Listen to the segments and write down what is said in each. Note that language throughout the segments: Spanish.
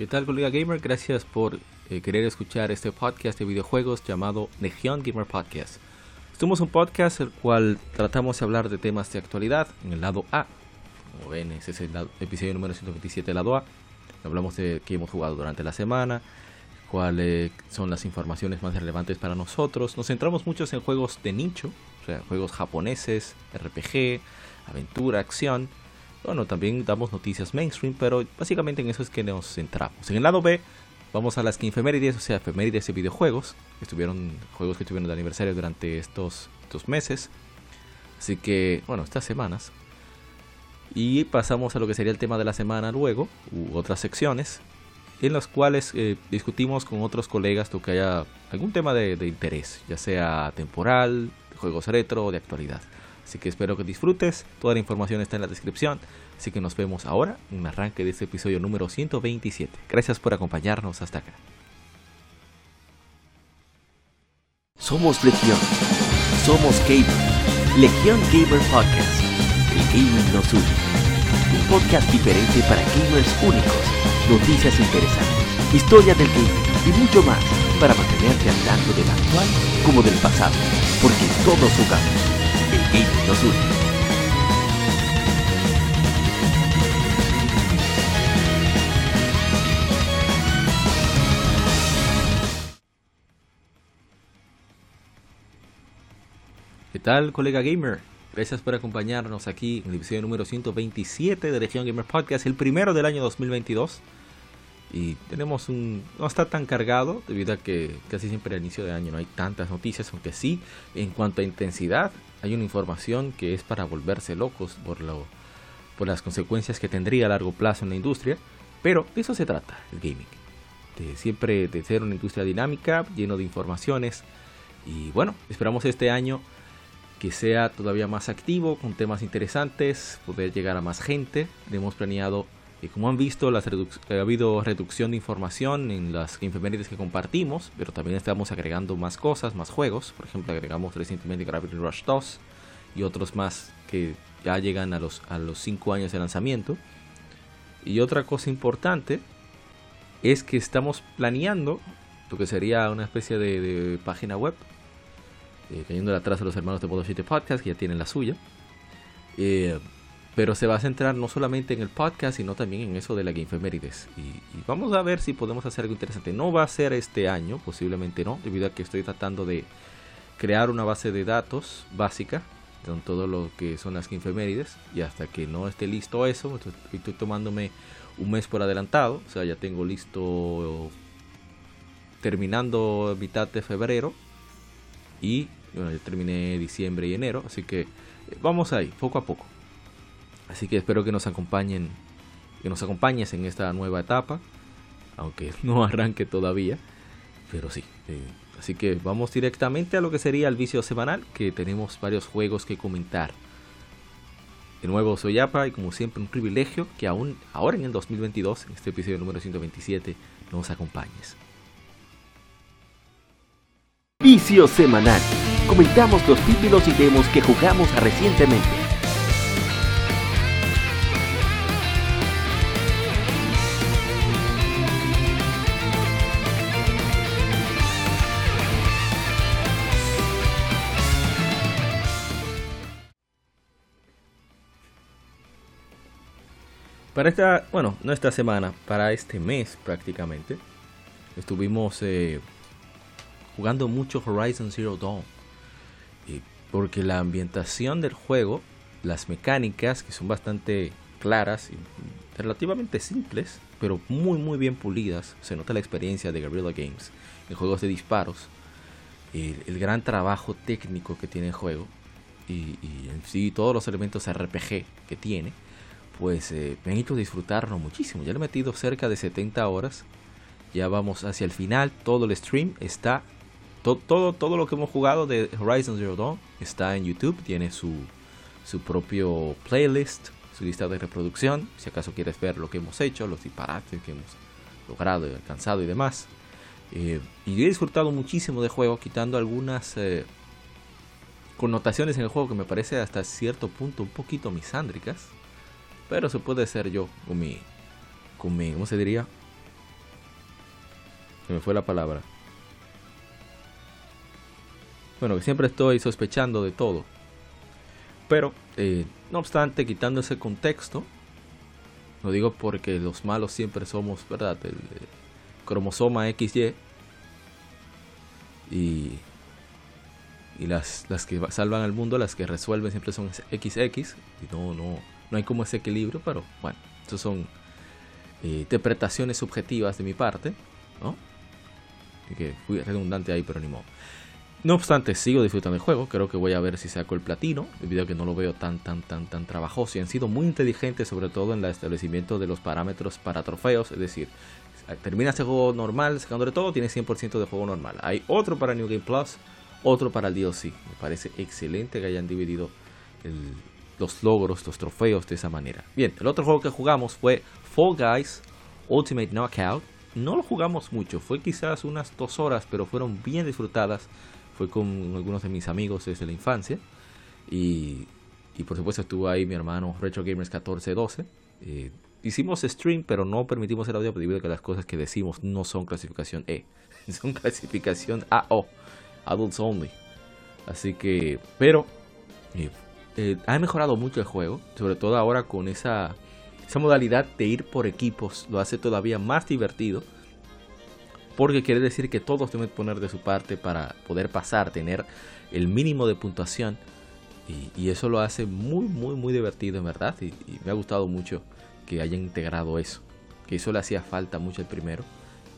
¿Qué tal, colega gamer? Gracias por eh, querer escuchar este podcast de videojuegos llamado Legion Gamer Podcast. Somos un podcast el cual tratamos de hablar de temas de actualidad en el lado A. Como ven, ese es el episodio número 127 del lado A. Hablamos de qué hemos jugado durante la semana, cuáles son las informaciones más relevantes para nosotros. Nos centramos mucho en juegos de nicho, o sea, juegos japoneses, RPG, aventura, acción bueno, también damos noticias mainstream, pero básicamente en eso es que nos centramos. En el lado B, vamos a las que efemérides, o sea, efemérides de videojuegos. Estuvieron juegos que estuvieron de aniversario durante estos, estos meses. Así que, bueno, estas semanas. Y pasamos a lo que sería el tema de la semana luego, u otras secciones, en las cuales eh, discutimos con otros colegas lo que haya algún tema de, de interés, ya sea temporal, juegos retro o de actualidad. Así que espero que disfrutes. Toda la información está en la descripción. Así que nos vemos ahora en el arranque de este episodio número 127. Gracias por acompañarnos hasta acá. Somos Legión. Somos Gamer. Legión Gamer Podcast. El gaming nos une. Un podcast diferente para gamers únicos. Noticias interesantes. Historia del gaming y mucho más para mantenerte al tanto del actual como del pasado. Porque todos jugamos gaming nos une. ¿Qué tal, colega gamer? Gracias por acompañarnos aquí en el episodio número 127 de Legion Gamer Podcast, el primero del año 2022. Y tenemos un... no está tan cargado debido a que casi siempre al inicio de año no hay tantas noticias, aunque sí, en cuanto a intensidad, hay una información que es para volverse locos por, lo, por las consecuencias que tendría a largo plazo en la industria. Pero de eso se trata el gaming. De siempre de ser una industria dinámica, lleno de informaciones. Y bueno, esperamos este año que sea todavía más activo, con temas interesantes, poder llegar a más gente. Hemos planeado, y como han visto, las ha habido reducción de información en las efemérides que compartimos, pero también estamos agregando más cosas, más juegos. Por ejemplo, agregamos recientemente Gravity Rush 2 y otros más que ya llegan a los, a los 5 años de lanzamiento. Y otra cosa importante es que estamos planeando lo que sería una especie de, de página web eh, cayendo atrás a los hermanos de Modo 7 Podcast, que ya tienen la suya. Eh, pero se va a centrar no solamente en el podcast, sino también en eso de la Gamefemérides. Y, vamos a ver si podemos hacer algo interesante. No va a ser este año, posiblemente no, debido a que estoy tratando de crear una base de datos básica con todo lo que son las Gamefemérides. Y hasta que no esté listo eso, estoy, estoy tomándome un mes por adelantado. O sea, ya tengo listo terminando mitad de febrero y bueno, yo terminé diciembre y enero, así que eh, vamos ahí, poco a poco. Así que espero que nos acompañen, que nos acompañes en esta nueva etapa, aunque no arranque todavía, pero sí. Eh, así que vamos directamente a lo que sería el vicio semanal, que tenemos varios juegos que comentar. De nuevo soy Yapa y como siempre un privilegio que aún ahora en el 2022, en este episodio número 127, nos acompañes. Vicio semanal. Comentamos los títulos y demos que jugamos recientemente. Para esta, bueno, no esta semana, para este mes prácticamente, estuvimos eh, jugando mucho Horizon Zero Dawn. porque la ambientación del juego, las mecánicas que son bastante claras y relativamente simples, pero muy muy bien pulidas, se nota la experiencia de Guerrilla Games en juegos de disparos, el, gran trabajo técnico que tiene el juego y, en sí todos los elementos RPG que tiene, pues eh, me han hecho disfrutarlo muchísimo. Ya le he metido cerca de 70 horas, ya vamos hacia el final, todo el stream está todo, todo, lo que hemos jugado de Horizon Zero Dawn está en YouTube. Tiene su, su propio playlist, su lista de reproducción. Si acaso quieres ver lo que hemos hecho, los disparates que hemos logrado y alcanzado y demás. Eh, y he disfrutado muchísimo de juego, quitando algunas eh, connotaciones en el juego que me parece hasta cierto punto un poquito misándricas. Pero se puede ser yo con mi, con mi, ¿cómo se diría? se me fue la palabra. Bueno, que siempre estoy sospechando de todo. Pero, eh, no obstante, quitando ese contexto, lo digo porque los malos siempre somos, ¿verdad? El, cromosoma XY. Y, y las, las que salvan al mundo, las que resuelven siempre son XX. Y no, no, no hay como ese equilibrio, pero bueno, esas son eh, interpretaciones subjetivas de mi parte, ¿no? Y que fui redundante ahí, pero ni modo. No obstante, sigo disfrutando el juego. Creo que voy a ver si saco el platino. Debido a que no lo veo tan, tan, tan, tan trabajoso. Y han sido muy inteligentes, sobre todo en el establecimiento de los parámetros para trofeos. Es decir, termina ese juego normal, sacándole todo, tiene 100% de juego normal. Hay otro para New Game Plus, otro para el DLC. Me parece excelente que hayan dividido los logros, los trofeos de esa manera. Bien, el otro juego que jugamos fue Fall Guys Ultimate Knockout. No lo jugamos mucho, fue quizás unas dos horas, pero fueron bien disfrutadas fue con algunos de mis amigos desde la infancia. Y, y por supuesto estuvo ahí mi hermano Retro Gamers 1412. Eh, hicimos stream, pero no permitimos el audio debido a que las cosas que decimos no son clasificación E, son clasificación AO, Adults Only. Así que, pero eh, eh, ha mejorado mucho el juego, sobre todo ahora con esa, esa modalidad de ir por equipos, lo hace todavía más divertido porque quiere decir que todos deben poner de su parte para poder pasar, tener el mínimo de puntuación. Y, eso lo hace muy, muy, muy divertido en verdad. Y, me ha gustado mucho que hayan integrado eso. Que eso le hacía falta mucho el primero.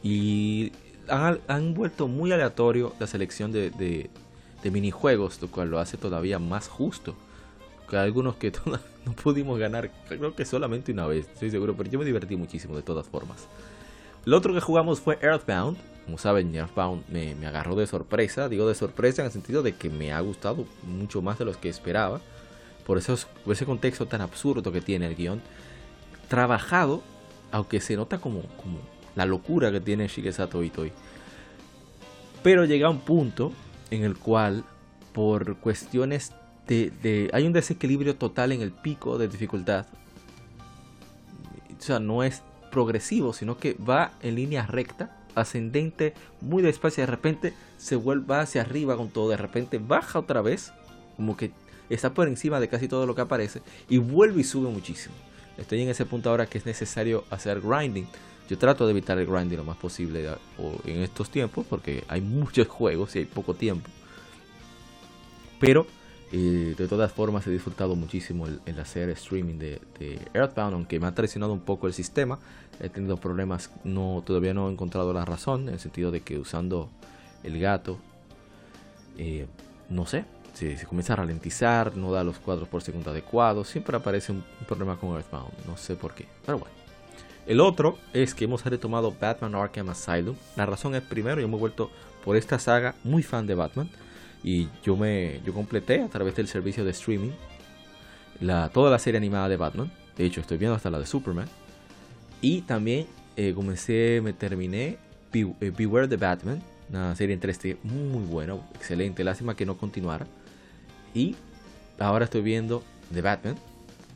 Y han, vuelto muy aleatorio la selección de, de, minijuegos, lo cual lo hace todavía más justo. Que algunos que no pudimos ganar, creo que solamente una vez, estoy seguro, pero yo me divertí muchísimo de todas formas. Lo otro que jugamos fue Earthbound. Como saben, Earthbound me, agarró de sorpresa. Digo de sorpresa en el sentido de que me ha gustado mucho más de lo que esperaba. Por, eso, ese contexto tan absurdo que tiene el guion. Trabajado, aunque se nota como, como la locura que tiene Shigesato Itoi. Pero llega un punto en el cual, por cuestiones de, Hay un desequilibrio total en el pico de dificultad. O sea, no es progresivo, sino que va en línea recta, ascendente, muy despacio, de repente se vuelve hacia arriba con todo, de repente baja otra vez, como que está por encima de casi todo lo que aparece, y vuelve y sube muchísimo. Estoy en ese punto ahora que es necesario hacer grinding. Yo trato de evitar el grinding lo más posible en estos tiempos, porque hay muchos juegos y hay poco tiempo. Pero de todas formas he disfrutado muchísimo el, hacer streaming de, Earthbound, aunque me ha traicionado un poco el sistema. He tenido problemas, no todavía no he encontrado la razón, en el sentido de que usando el gato, eh, no sé, se, comienza a ralentizar, no da los cuadros por segundo adecuados, siempre aparece un, problema con Earthbound, no sé por qué, pero bueno. El otro es que hemos retomado Batman Arkham Asylum. La razón es primero, yo me he vuelto por esta saga muy fan de Batman. Y yo me yo completé a través del servicio de streaming la, toda la serie animada de Batman. De hecho, estoy viendo hasta la de Superman. Y también eh, comencé, me terminé eh, Beware the Batman, una serie en 3D muy buena, excelente. Lástima que no continuara. Y ahora estoy viendo The Batman,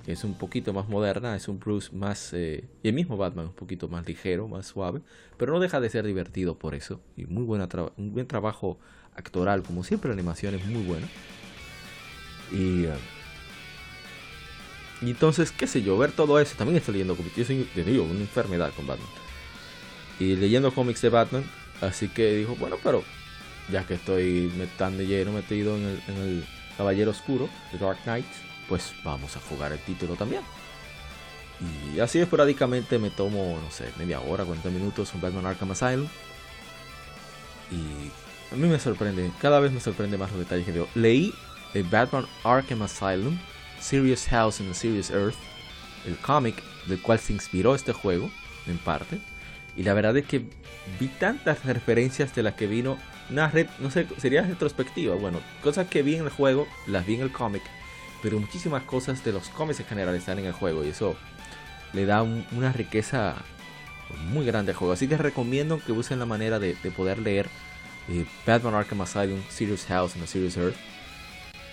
que es un poquito más moderna, es un Bruce más... Eh, y el mismo Batman, un poquito más ligero, más suave, pero no deja de ser divertido por eso. Y muy buena un buen trabajo actoral, como siempre la animación es muy buena. Y, eh, entonces, qué sé yo, ver todo eso, también estoy leyendo cómics, yo soy, digo, una enfermedad con Batman. Y leyendo cómics de Batman, así que dijo, bueno, pero ya que estoy tan de lleno metido en el, en el Caballero Oscuro, The Dark Knight, pues vamos a jugar el título también. Y así esporádicamente me tomo, no sé, media hora, 40 minutos un Batman Arkham Asylum. Y a mí me sorprende, cada vez me sorprende más los detalles que veo. Leí el Batman Arkham Asylum, Serious House and Serious Earth, el cómic del cual se inspiró este juego, en parte. Y la verdad es que vi tantas referencias de las que vino una red, no sé, sería retrospectiva. Bueno, cosas que vi en el juego, las vi en el cómic, pero muchísimas cosas de los cómics en general están en el juego y eso le da una riqueza muy grande al juego. Así que recomiendo que usen la manera de poder leer Batman Arkham Asylum, Serious House the Serious Earth,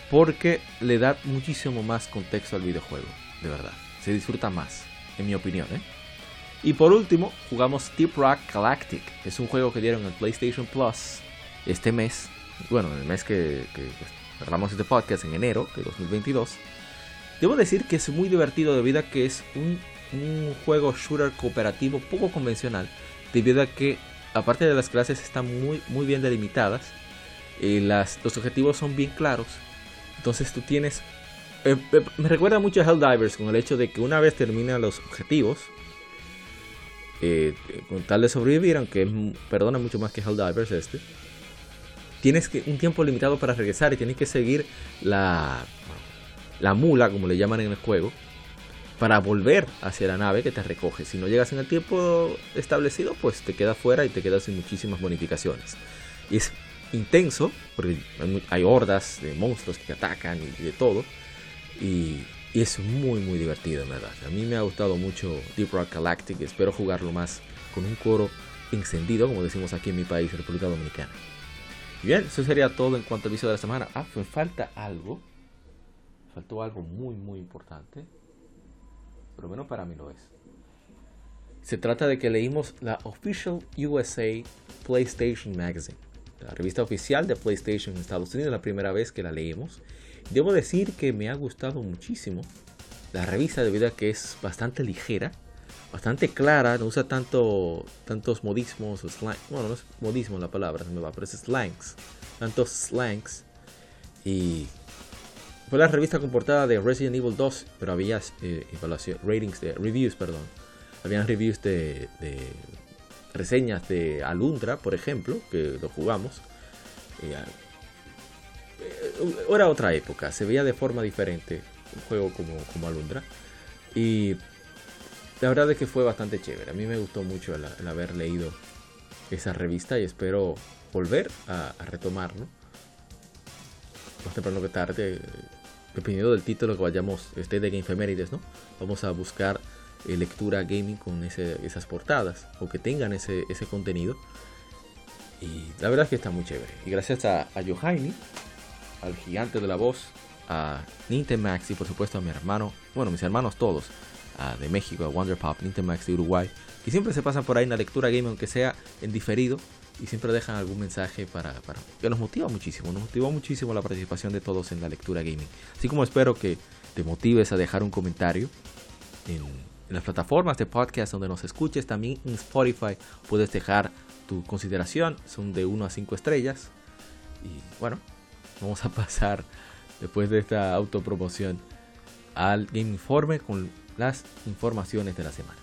porque le da muchísimo más contexto al videojuego, de verdad. Se disfruta más, en mi opinión. ¿eh? Y por último, jugamos Deep Rock Galactic. Es un juego que dieron en PlayStation Plus este mes. Bueno, el mes que, que grabamos este podcast en enero de 2022. Debo decir que es muy divertido debido a que es un, un juego shooter cooperativo poco convencional. Debido a que, aparte de las clases, están muy, muy bien delimitadas. Y las, los objetivos son bien claros. Entonces tú tienes... Eh, eh, me recuerda mucho a Helldivers con el hecho de que una vez terminan los objetivos, eh, con tal de sobrevivir, aunque perdona mucho más que Helldivers este, tienes que, un tiempo limitado para regresar y tienes que seguir la, la mula, como le llaman en el juego, para volver hacia la nave que te recoge. Si no llegas en el tiempo establecido, pues te quedas fuera y te quedas sin muchísimas bonificaciones. Y es intenso, porque hay, hordas de monstruos que te atacan y de todo. Y, es muy, muy divertido, en verdad. A mí me ha gustado mucho Deep Rock Galactic. Espero jugarlo más con un coro encendido, como decimos aquí en mi país, República Dominicana. Bien, eso sería todo en cuanto al vicio de la semana. Ah, me falta algo. Faltó algo muy, muy importante. Pero bueno, para mí lo es. Se trata de que leímos la Official USA PlayStation Magazine la revista oficial de PlayStation en Estados Unidos, la primera vez que la leemos. Debo decir que me ha gustado muchísimo la revista debido a que es bastante ligera, bastante clara, no usa tanto, tantos modismos o slang. Bueno, no es modismo la palabra, me va, pero es slangs. Tantos slangs. Y fue la revista comportada de Resident Evil 2, pero había eh, ratings de reviews, perdón. Habían reviews de reseñas de Alundra, por ejemplo, que lo jugamos. Eh, eh, era otra época, se veía de forma diferente un juego como, como Alundra. Y la verdad es que fue bastante chévere. A mí me gustó mucho el, haber leído esa revista y espero volver a, retomarlo. Más temprano que tarde, dependiendo del título que vayamos, este de Game ¿no? Vamos a buscar eh, lectura gaming con esas portadas o que tengan ese, contenido. Y la verdad es que está muy chévere. Y gracias a, a al gigante de la voz, a Nintemax y por supuesto a mi hermano, bueno, mis hermanos todos, de México, a Wonder Pop, Nintemax de Uruguay, que siempre se pasan por ahí en la lectura gaming, aunque sea en diferido, y siempre dejan algún mensaje para, que nos motiva muchísimo, nos motivó muchísimo la participación de todos en la lectura gaming. Así como espero que te motives a dejar un comentario en en las plataformas de podcast donde nos escuches, también en Spotify puedes dejar tu consideración, son de 1 a 5 estrellas. Y bueno, vamos a pasar después de esta autopromoción al Game Informe con las informaciones de la semana.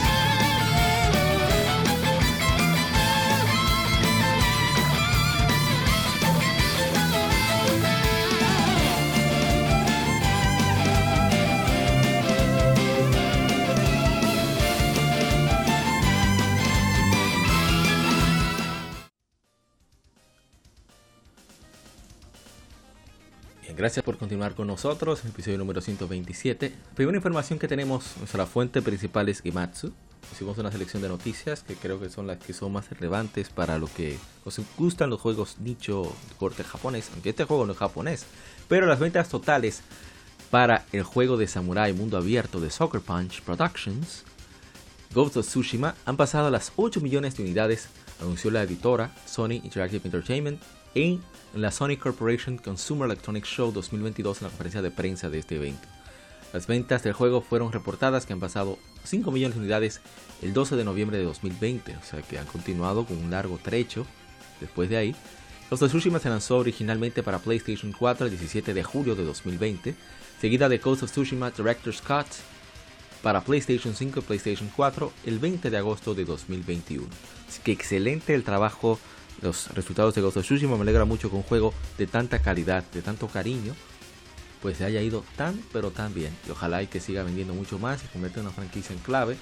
Continuar con nosotros, episodio número 127. Primera información que tenemos, nuestra fuente principal es Gimatsu. Hicimos una selección de noticias que creo que son las que son más relevantes para lo que os gustan los juegos nicho de corte japonés, aunque este juego no es japonés. Pero las ventas totales para el juego de samurai mundo abierto de Soccer Punch Productions, Ghost of Tsushima, han pasado las 8 millones de unidades, anunció la editora Sony Interactive Entertainment en la Sony Corporation Consumer Electronics Show 2022 en la conferencia de prensa de este evento. Las ventas del juego fueron reportadas que han pasado 5 millones de unidades el 12 de noviembre de 2020, o sea que han continuado con un largo trecho después de ahí. Los of Tsushima se lanzó originalmente para PlayStation 4 el 17 de julio de 2020, seguida de Ghost of Tsushima Director's Cut para PlayStation 5 y PlayStation 4 el 20 de agosto de 2021. Así que excelente el trabajo los resultados de Ghost of Tsushima. Me alegra mucho que un juego de tanta calidad, de tanto cariño, pues se haya ido tan pero tan bien. Y ojalá y que siga vendiendo mucho más y convierta en una franquicia en clave.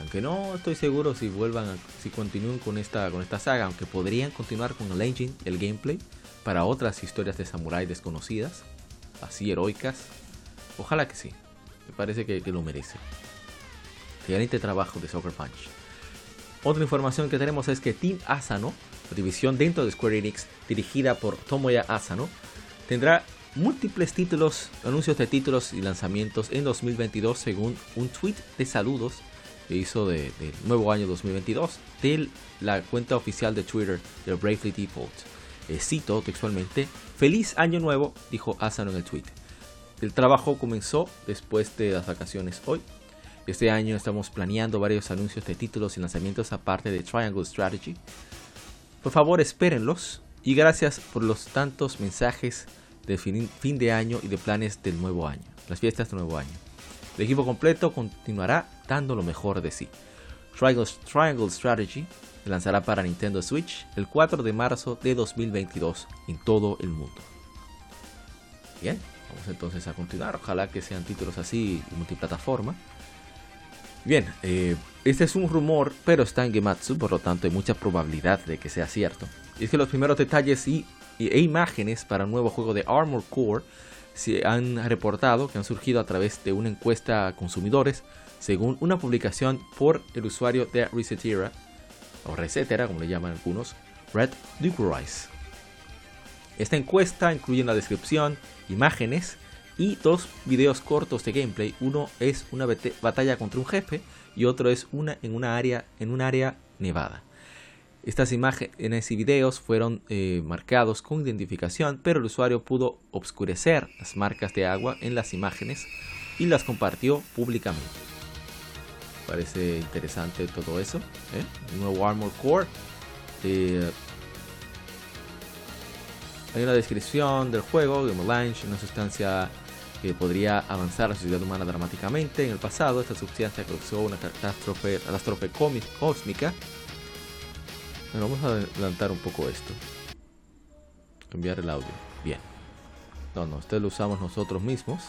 Aunque no estoy seguro si vuelvan, si continúen con esta, con esta saga, aunque podrían continuar con el engine, el gameplay, para otras historias de samurai desconocidas, así heroicas. Ojalá que sí. Parece que, lo merece. Excelente trabajo de Soccer Punch. Otra información que tenemos es que Team Asano división dentro de Square Enix dirigida por Tomoya Asano, tendrá múltiples títulos, anuncios de títulos y lanzamientos en 2022 según un tweet de saludos que hizo de nuevo año 2022 de la cuenta oficial de Twitter de Bravely Default. Eh, cito textualmente, feliz año nuevo, dijo Asano en el tweet. El trabajo comenzó después de las vacaciones hoy. Este año estamos planeando varios anuncios de títulos y lanzamientos aparte de Triangle Strategy, por favor, espérenlos y gracias por los tantos mensajes de fin, de año y de planes del nuevo año, las fiestas del nuevo año. El equipo completo continuará dando lo mejor de sí. Triangle, Triangle Strategy se lanzará para Nintendo Switch el 4 de marzo de 2022 en todo el mundo. Bien, vamos entonces a continuar. Ojalá que sean títulos así multiplataforma. Bien, eh, este es un rumor, pero está en Gematsu, por lo tanto hay mucha probabilidad de que sea cierto. Y es que los primeros detalles y, e imágenes para un nuevo juego de Armor Core se han reportado que han surgido a través de una encuesta a consumidores, según una publicación por el usuario de Resetera, o Resetera como le llaman algunos, Red Ducurize. Esta encuesta incluye una descripción, imágenes y dos videos cortos de gameplay. Uno es una batalla contra un jefe y otro es una en una área en un área nevada. Estas imágenes y videos fueron eh, marcados con identificación, pero el usuario pudo obscurecer las marcas de agua en las imágenes y las compartió públicamente. Parece interesante todo eso. ¿eh? Nuevo Armor Core. Eh, hay una descripción del juego, de Melange, una sustancia que podría avanzar la sociedad humana dramáticamente. En el pasado, esta sustancia causó una catástrofe, cósmica. Bueno, vamos a adelantar un poco esto. Enviar el audio. Bien. No, no, este lo usamos nosotros mismos.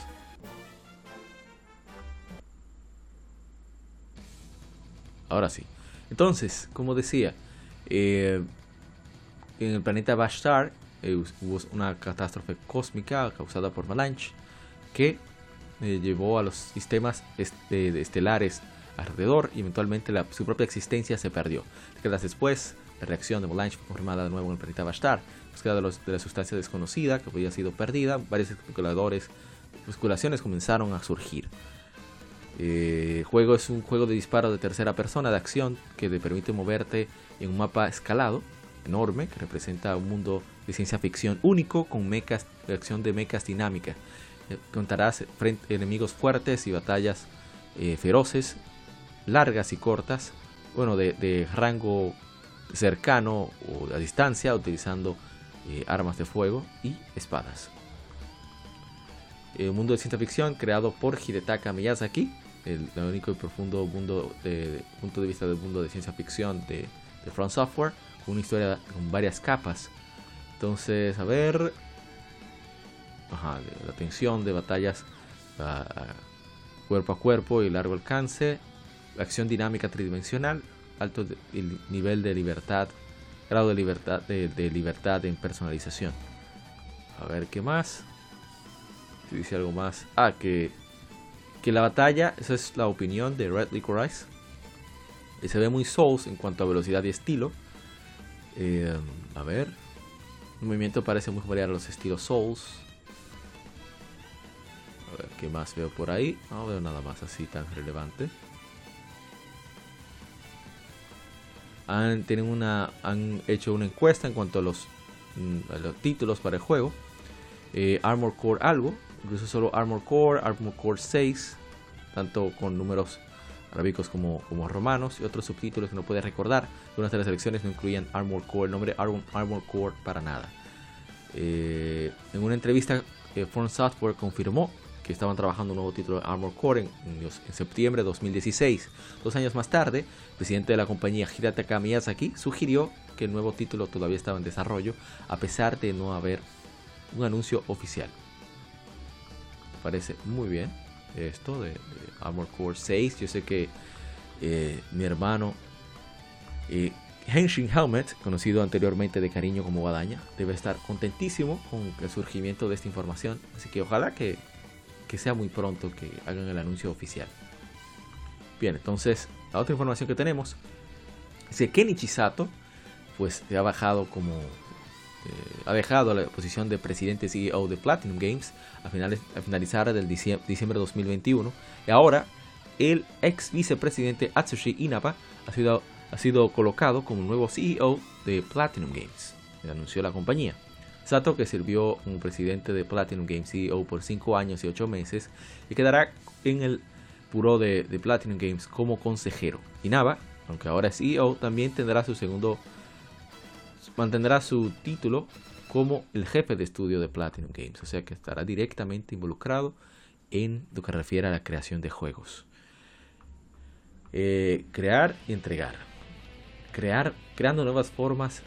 Ahora sí. Entonces, como decía, eh, en el planeta Bashtar eh, hubo una catástrofe cósmica causada por Malanche que eh, llevó a los sistemas estelares alrededor y eventualmente su propia existencia se perdió. Décadas después, la reacción de Molange fue confirmada de nuevo en el planeta Bashtar, búsqueda de, de, la sustancia desconocida que había sido perdida, varios especuladores, especulaciones comenzaron a surgir. Eh, el juego es un juego de disparo de tercera persona de acción que te permite moverte en un mapa escalado enorme que representa un mundo de ciencia ficción único con mechas, acción de mechas dinámica eh, contarás enemigos fuertes y batallas eh, feroces, largas y cortas, bueno, de, rango cercano o a distancia, utilizando eh, armas de fuego y espadas. Un mundo de ciencia ficción creado por Hidetaka Miyazaki, el, único y profundo mundo de, punto de vista del mundo de ciencia ficción de, de Front Software, una historia con varias capas. Entonces, a ver, la tensión de batallas cuerpo a cuerpo y largo alcance, acción dinámica tridimensional, alto nivel de libertad, grado de libertad de, libertad en personalización. A ver qué más. dice algo más. Ah, que, que la batalla, esa es la opinión de Red Licorice. Y se ve muy Souls en cuanto a velocidad y estilo. Eh, a ver. El movimiento parece muy variar a los estilos Souls. A ver, ¿qué más veo por ahí? No veo nada más así tan relevante. Han, tienen una, han hecho una encuesta en cuanto a los, mm, títulos para el juego. Eh, Armor Core algo, incluso solo Armor Core, Armor Core 6, tanto con números arábicos como, como romanos y otros subtítulos que no puede recordar. Algunas de las selecciones no incluían Armor Core, el nombre Armor, Core para nada. Eh, en una entrevista, eh, Software confirmó que estaban trabajando un nuevo título de Armor Core en, septiembre de 2016. Dos años más tarde, el presidente de la compañía Hirataka Miyazaki sugirió que el nuevo título todavía estaba en desarrollo, a pesar de no haber un anuncio oficial. Parece muy bien esto de, Armor Core 6. Yo sé que eh, mi hermano eh, Henshin Helmet, conocido anteriormente de cariño como Guadaña, debe estar contentísimo con el surgimiento de esta información. Así que ojalá que que sea muy pronto que hagan el anuncio oficial. Bien, entonces, la otra información que tenemos es que Kenny Chisato, pues se ha bajado como. Eh, ha dejado la posición de presidente CEO de Platinum Games a, finales, a finalizar del diciembre, diciembre de 2021. Y ahora, el ex vicepresidente Atsushi Inaba ha sido, ha sido colocado como nuevo CEO de Platinum Games, anunció la compañía. Sato, que sirvió como presidente de Platinum Games CEO por 5 años y 8 meses, y quedará en el puro de, Platinum Games como consejero. Y Nava, aunque ahora es CEO, también tendrá su segundo, mantendrá su título como el jefe de estudio de Platinum Games, o sea que estará directamente involucrado en lo que refiere a la creación de juegos. Eh, crear y entregar. Crear, creando nuevas formas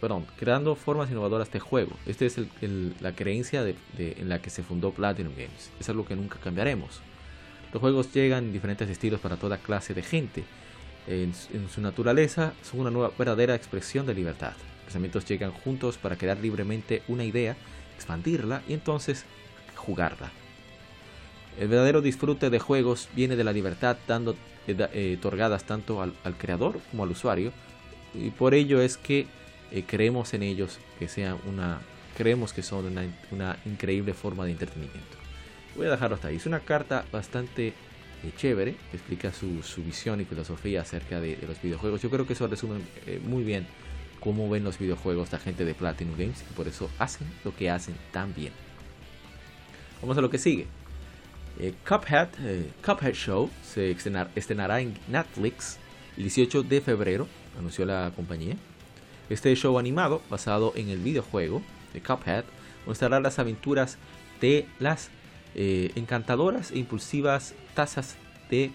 perdón, creando formas innovadoras de juego. Esta es la creencia en la que se fundó Platinum Games. Es algo que nunca cambiaremos. Los juegos llegan en diferentes estilos para toda clase de gente. En, su naturaleza son una nueva verdadera expresión de libertad. Pensamientos llegan juntos para crear libremente una idea, expandirla y entonces jugarla. El verdadero disfrute de juegos viene de la libertad dando eh, eh, otorgadas tanto al creador como al usuario y por ello es que eh, creemos en ellos que sean una creemos que son una, increíble forma de entretenimiento voy a dejarlo hasta ahí es una carta bastante eh, chévere que explica su, visión y filosofía acerca de, los videojuegos. Yo creo que eso resume eh, muy bien cómo ven los videojuegos la gente de Platinum Games y por eso hacen lo que hacen tan bien. Vamos a lo que sigue. Cuphead, Cuphead Show se estrenará en Netflix el 18 de febrero anunció la compañía. Este show animado, basado en el videojuego de Cuphead, mostrará las aventuras de las eh, encantadoras e impulsivas tazas de,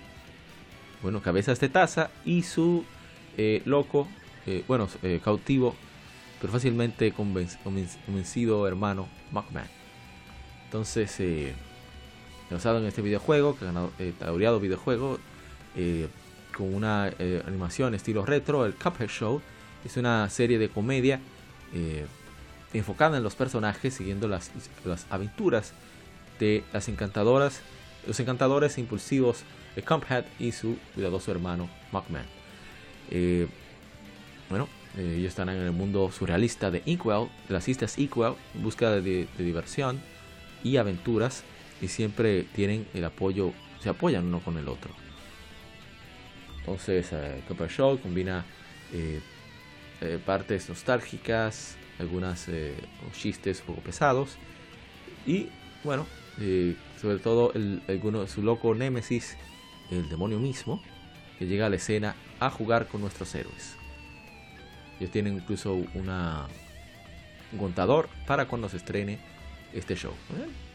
bueno, cabezas de taza y su eh, loco, eh, bueno, cautivo, pero fácilmente convencido hermano Mugman. Entonces, basado en este videojuego, que ha ganado, laureado videojuego, con una animación estilo retro, el Cuphead Show. Es una serie de comedia enfocada en los personajes, siguiendo las, aventuras de las encantadoras, los encantadores impulsivos de Cuphead y su cuidadoso hermano Mugman. Eh, bueno, ellos están en el mundo surrealista de Inkwell, de las islas Inkwell, en busca de, diversión y aventuras, y siempre tienen el apoyo, se apoyan uno con el otro. Entonces, eh, Copper Show combina eh, eh, partes nostálgicas, algunas chistes un poco pesados y, bueno, sobre todo el, su loco némesis, el demonio mismo, que llega a la escena a jugar con nuestros héroes. Ellos tienen incluso una, un contador para cuando se estrene este show.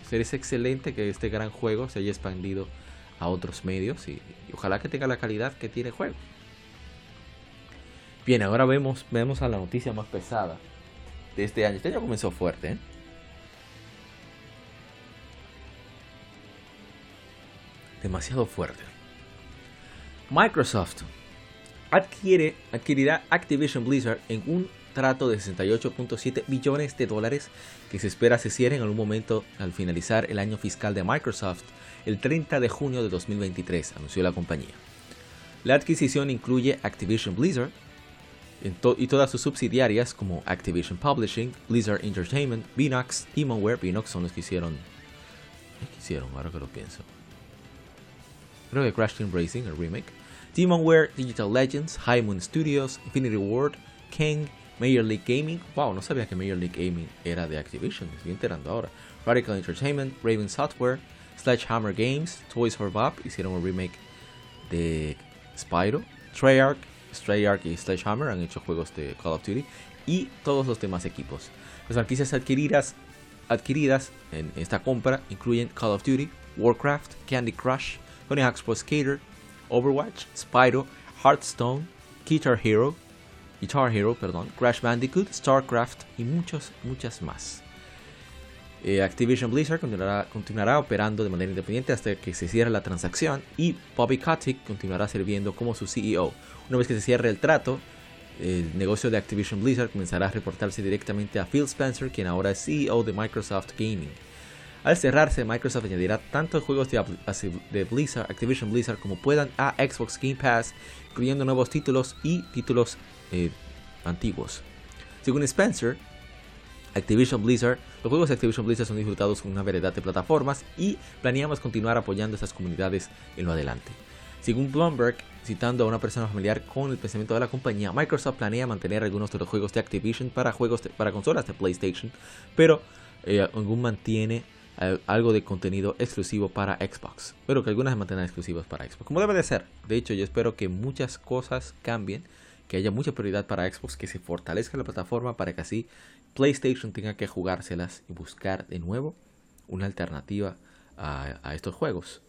Sería excelente que este gran juego se haya expandido a otros medios y, ojalá que tenga la calidad que tiene el juego. Bien, ahora vemos, vemos a la noticia más pesada de este año. Este año comenzó fuerte. ¿eh? Demasiado fuerte. Microsoft adquiere, adquirirá Activision Blizzard en un trato de 68.7 billones de dólares que se espera se cierre en algún momento al finalizar el año fiscal de Microsoft el 30 de junio de 2023, anunció la compañía. La adquisición incluye Activision Blizzard y todas sus subsidiarias como Activision Publishing, Blizzard Entertainment, Binox, Demonware, Binox son los que hicieron... ¿Qué hicieron? Ahora que lo pienso. Creo que Crash Team Racing, el remake. Demonware, Digital Legends, High Moon Studios, Infinity Ward, King, Major League Gaming. Wow, no sabía que Major League Gaming era de Activision, me estoy enterando ahora. Radical Entertainment, Raven Software, Sledgehammer Games, Toys for Bob, hicieron un remake de Spyro, Treyarch, Treyarch y Sledgehammer han hecho juegos de Call of Duty y todos los demás equipos. Las franquicias adquiridas, adquiridas en esta compra incluyen Call of Duty, Warcraft, Candy Crush, Tony Hawk's Skater, Overwatch, Spyro, Hearthstone, Guitar Hero, Guitar Hero, perdón, Crash Bandicoot, StarCraft y muchos, muchas más. Eh, Activision Blizzard continuará, continuará, operando de manera independiente hasta que se cierre la transacción y Bobby Kotick continuará sirviendo como su CEO. Una vez que se cierre el trato, el negocio de Activision Blizzard comenzará a reportarse directamente a Phil Spencer, quien ahora es CEO de Microsoft Gaming. Al cerrarse, Microsoft añadirá tanto juegos de, Blizzard, Activision Blizzard como puedan a Xbox Game Pass, incluyendo nuevos títulos y títulos eh, antiguos. Según Spencer, Activision Blizzard, los juegos de Activision Blizzard son disfrutados con una variedad de plataformas y planeamos continuar apoyando a estas comunidades en lo adelante. Según Bloomberg, citando a una persona familiar con el pensamiento de la compañía, Microsoft planea mantener algunos de los juegos de Activision para juegos para consolas de PlayStation, pero eh, mantiene algo de contenido exclusivo para Xbox, pero que algunas se mantendrán exclusivas para Xbox, como debe de ser. De hecho, yo espero que muchas cosas cambien que haya mucha prioridad para Xbox, que se fortalezca la plataforma para que así PlayStation tenga que jugárselas y buscar de nuevo una alternativa a, estos juegos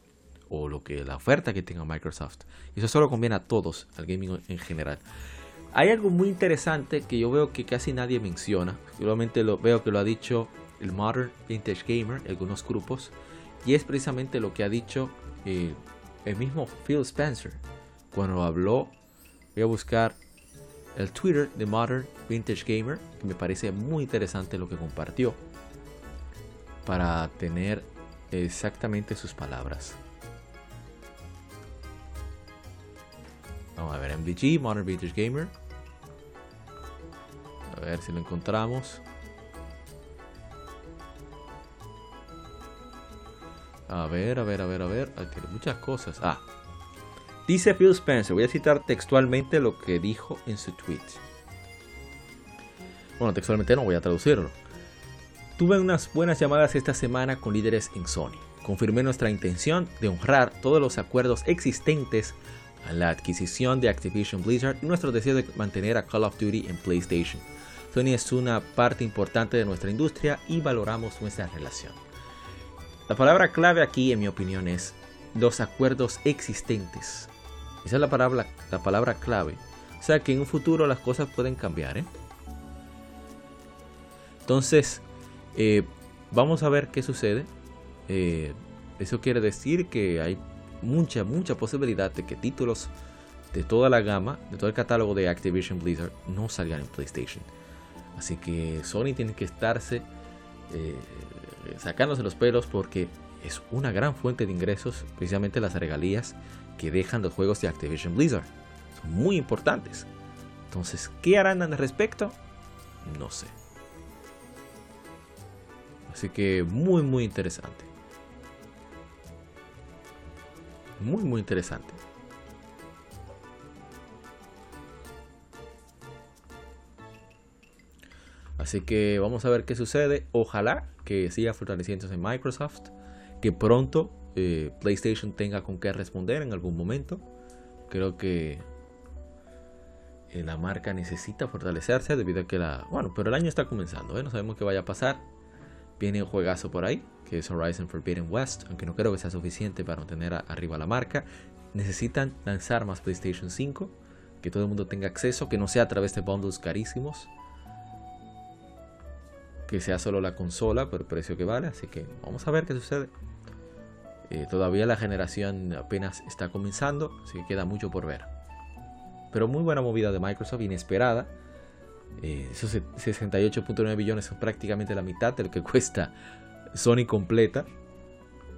o lo que la oferta que tenga Microsoft. Y eso solo conviene a todos, al gaming en general. Hay algo muy interesante que yo veo que casi nadie menciona. Solamente lo veo que lo ha dicho el Modern Vintage Gamer, algunos grupos, y es precisamente lo que ha dicho eh, el mismo Phil Spencer cuando habló. Voy a buscar el Twitter de Modern Vintage Gamer, que me parece muy interesante lo que compartió, para tener exactamente sus palabras. Vamos a ver, MVG, Modern Vintage Gamer. A ver si lo encontramos. A ver, a ver, a ver, a ver. muchas cosas. Ah, Dice Phil Spencer, voy a citar textualmente lo que dijo en su tweet. Bueno, textualmente no voy a traducirlo. Tuve unas buenas llamadas esta semana con líderes en Sony. Confirmé nuestra intención de honrar todos los acuerdos existentes a la adquisición de Activision Blizzard y nuestro deseo de mantener a Call of Duty en PlayStation. Sony es una parte importante de nuestra industria y valoramos nuestra relación. La palabra clave aquí, en mi opinión, es los acuerdos existentes. Esa es la palabra, la palabra clave. O sea que en un futuro las cosas pueden cambiar. ¿eh? Entonces, eh, vamos a ver qué sucede. Eh, eso quiere decir que hay mucha, mucha posibilidad de que títulos de toda la gama, de todo el catálogo de Activision Blizzard, no salgan en PlayStation. Así que Sony tiene que estarse sacándose los pelos porque es una gran fuente de ingresos, precisamente las regalías que dejan los juegos de Activision Blizzard. Son muy importantes. Entonces, ¿qué harán al respecto? No sé. Así que muy, muy interesante. Muy, muy interesante. Así que vamos a ver qué sucede. Ojalá que siga fortaleciéndose Microsoft. Que pronto eh, PlayStation tenga con qué responder en algún momento. Creo que eh, la marca necesita fortalecerse debido a que la... Bueno, pero el año está comenzando, ¿eh? no sabemos qué vaya a pasar. Viene un juegazo por ahí, que es Horizon Forbidden West, aunque no creo que sea suficiente para mantener arriba la marca. Necesitan lanzar más PlayStation 5, que todo el mundo tenga acceso, que no sea a través de bundles carísimos que sea solo la consola por el precio que vale. Así que vamos a ver qué sucede. Eh, todavía la generación apenas está comenzando, así que queda mucho por ver. Pero muy buena movida de Microsoft, inesperada. Eh, esos 68.9 billones son prácticamente la mitad de lo que cuesta Sony completa.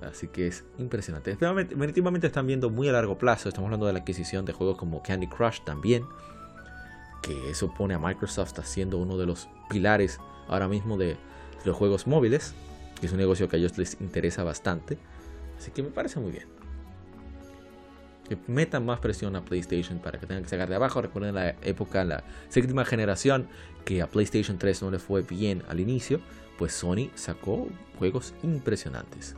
Así que es impresionante. Definitivamente están viendo muy a largo plazo. Estamos hablando de la adquisición de juegos como Candy Crush también. Que eso pone a Microsoft haciendo uno de los pilares ahora mismo de los juegos móviles. Es un negocio que a ellos les interesa bastante. Así que me parece muy bien. Que metan más presión a PlayStation para que tengan que sacar de abajo. Recuerden la época, la séptima generación, que a PlayStation 3 no le fue bien al inicio. Pues Sony sacó juegos impresionantes.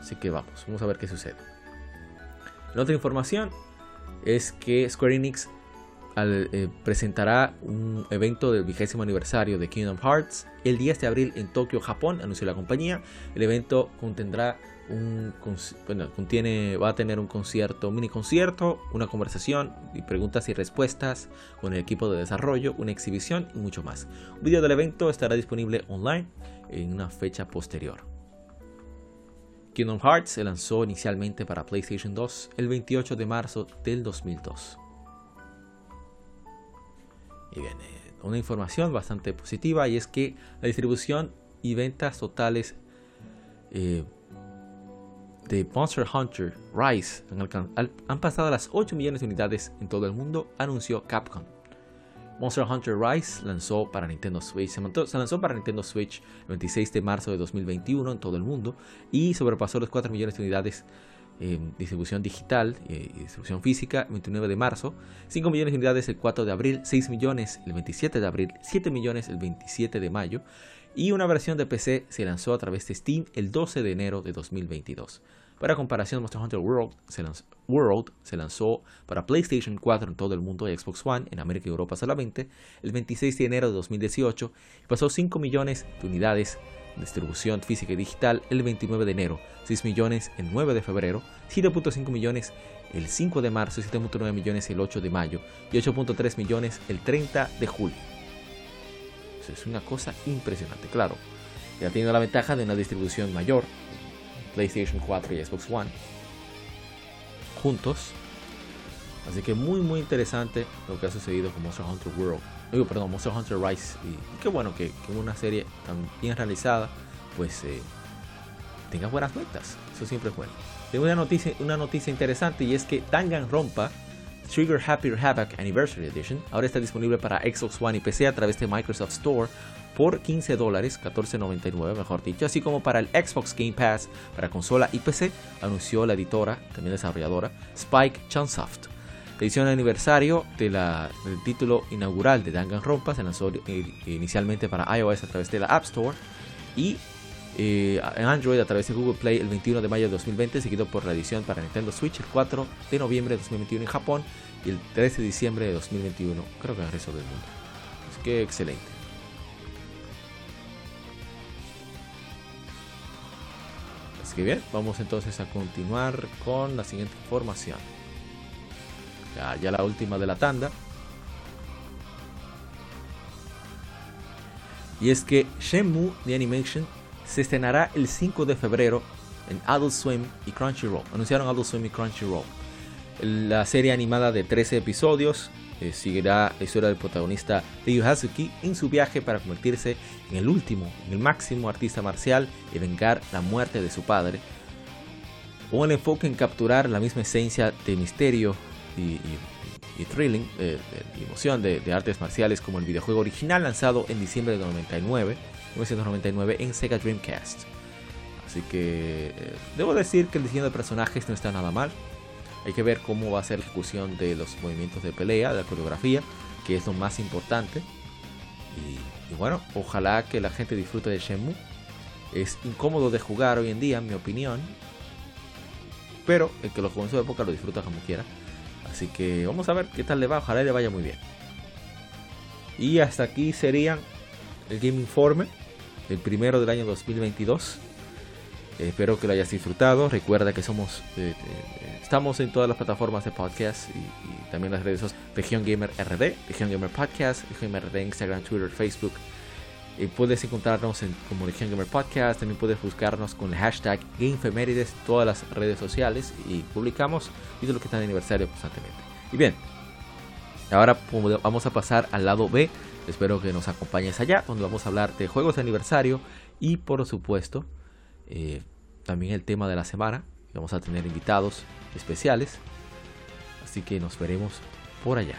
Así que vamos, vamos a ver qué sucede. La otra información es que Square Enix eh, presentará un evento del vigésimo aniversario de Kingdom Hearts el 10 de abril en Tokio, Japón, anunció la compañía. El evento contendrá un, bueno, contiene, va a tener un concierto, mini concierto, una conversación y preguntas y respuestas con el equipo de desarrollo, una exhibición y mucho más. Un video del evento estará disponible online en una fecha posterior. Kingdom Hearts se lanzó inicialmente para PlayStation 2 el 28 de marzo del 2002. Y viene una información bastante positiva y es que la distribución y ventas totales eh, de Monster Hunter Rise han, pasado las 8 millones de unidades en todo el mundo, anunció Capcom. Monster Hunter Rise lanzó para Nintendo Switch, se, se, lanzó para Nintendo Switch el 26 de marzo de 2021 en todo el mundo y sobrepasó los 4 millones de unidades distribución digital y distribución física 29 de marzo, 5 millones de unidades el 4 de abril, 6 millones el 27 de abril, 7 millones el 27 de mayo. Y una versión de PC se lanzó a través de Steam el 12 de enero de 2022. Para comparación, Monster Hunter World se, lanzó, World se lanzó para PlayStation 4 en todo el mundo y Xbox One en América y Europa solamente el 26 de enero de 2018 y pasó 5 millones de unidades distribución física y digital el 29 de enero, 6 millones el 9 de febrero, 7.5 millones el 5 de marzo, 7.9 millones el 8 de mayo y 8.3 millones el 30 de julio. Es una cosa impresionante, claro. Ya tiene la ventaja de una distribución mayor, PlayStation 4 y Xbox One, juntos. Así que muy muy interesante lo que ha sucedido con Monster Hunter World digo, perdón, Monster Hunter Rise. Y, qué bueno que, una serie tan bien realizada, pues eh, tenga buenas metas. Eso siempre es bueno. Tengo una noticia, una noticia interesante y es que Danganronpa Trigger Happy Havoc Anniversary Edition ahora está disponible para Xbox One y PC a través de Microsoft Store por 15 dólares, 14.99 mejor dicho, así como para el Xbox Game Pass para consola y PC, anunció la editora, también desarrolladora, Spike Chunsoft. Edición aniversario de la, del título inaugural de Danganronpa se lanzó inicialmente para iOS a través de la App Store y eh, en Android a través de Google Play el 21 de mayo de 2020, seguido por la edición para Nintendo Switch el 4 de noviembre de 2021 en Japón y el 13 de diciembre de 2021, creo que en el resto del mundo. Así que excelente. Así que bien, vamos entonces a continuar con la siguiente información ya, la última de la tanda. Y es que Shenmue The Animation se estrenará el 5 de febrero en Adult Swim y Crunchyroll. Anunciaron Adult Swim y Crunchyroll. La serie animada de 13 episodios eh, seguirá la historia del protagonista Ryu Hazuki en su viaje para convertirse en el último, en el máximo artista marcial y vengar la muerte de su padre. Con el enfoque en capturar la misma esencia de misterio, y, thrilling, eh, de, emoción de, artes marciales como el videojuego original lanzado en diciembre de 99, 1999 en Sega Dreamcast. Así que eh, debo decir que el diseño de personajes no está nada mal. Hay que ver cómo va a ser la ejecución de los movimientos de pelea, de la coreografía, que es lo más importante. Y, bueno, ojalá que la gente disfrute de Shenmue. Es incómodo de jugar hoy en día, en mi opinión. Pero el que lo jugó en su época lo disfruta como quiera. Así que vamos a ver qué tal le va. Ojalá le vaya muy bien. Y hasta aquí sería el Game Informe, el primero del año 2022. espero que lo hayas disfrutado. Recuerda que somos eh, eh, estamos en todas las plataformas de podcast y, también las redes sociales. Región Gamer RD, Región Gamer Podcast, Región Gamer RD, Instagram, Twitter, Facebook. Y puedes encontrarnos en, como Gamer Podcast. También puedes buscarnos con el hashtag GameFemérides en todas las redes sociales. Y publicamos títulos que están de aniversario constantemente. Y bien, Ahora vamos a pasar al lado B. Espero que nos acompañes allá, donde vamos a hablar de juegos de aniversario y por supuesto eh, también el tema de la semana. Vamos a tener invitados especiales. Así que nos veremos por allá.